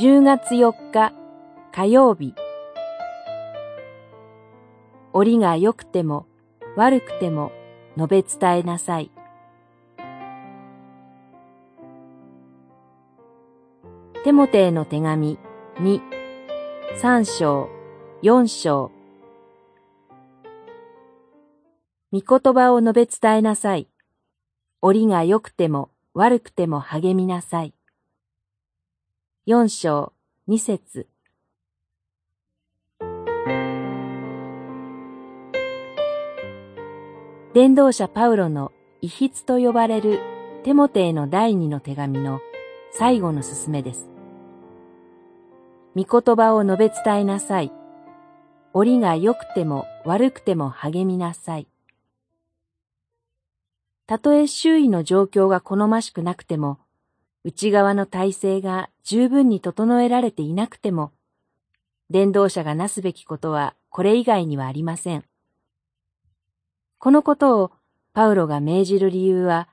10月4日火曜日折が良くても悪くても述べ伝えなさい。テモテへの手紙2、3章、4章。御言葉を述べ伝えなさい。折が良くても悪くても励みなさい。四章二節伝道者パウロの遺筆と呼ばれるテモテへの第二の手紙の最後の進めです。御言葉を述べ伝えなさい。折が良くても悪くても励みなさい。たとえ周囲の状況が好ましくなくても、内側の体制が十分に整えられていなくても、伝道者がなすべきことはこれ以外にはありません。このことをパウロが命じる理由は、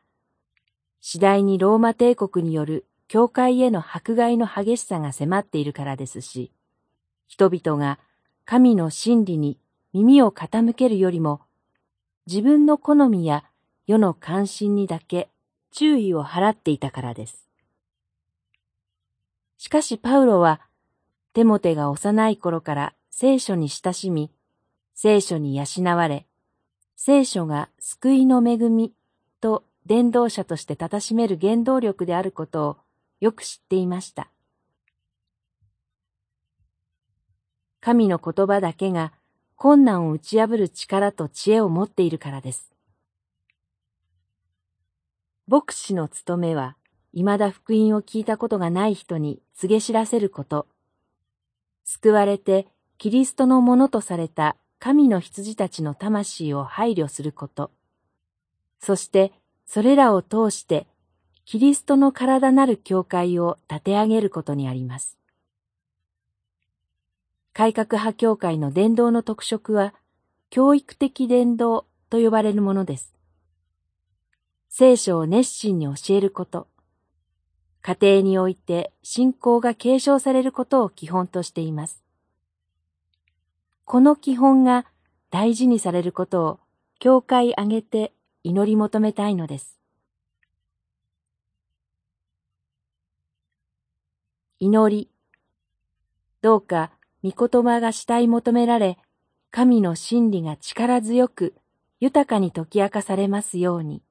次第にローマ帝国による教会への迫害の激しさが迫っているからですし、人々が神の真理に耳を傾けるよりも、自分の好みや世の関心にだけ注意を払っていたからです。しかしパウロは、テモテが幼い頃から聖書に親しみ、聖書に養われ、聖書が救いの恵みと伝道者として称しめる原動力であることをよく知っていました。神の言葉だけが困難を打ち破る力と知恵を持っているからです。牧師の務めは、未だ福音を聞いたことがない人に告げ知らせること。救われてキリストのものとされた神の羊たちの魂を配慮すること。そしてそれらを通してキリストの体なる教会を立て上げることにあります。改革派教会の伝道の特色は、教育的伝道と呼ばれるものです。聖書を熱心に教えること、家庭において信仰が継承されることを基本としています。この基本が大事にされることを教会挙げて祈り求めたいのです。祈り。どうか御言葉が主体求められ、神の真理が力強く豊かに解き明かされますように。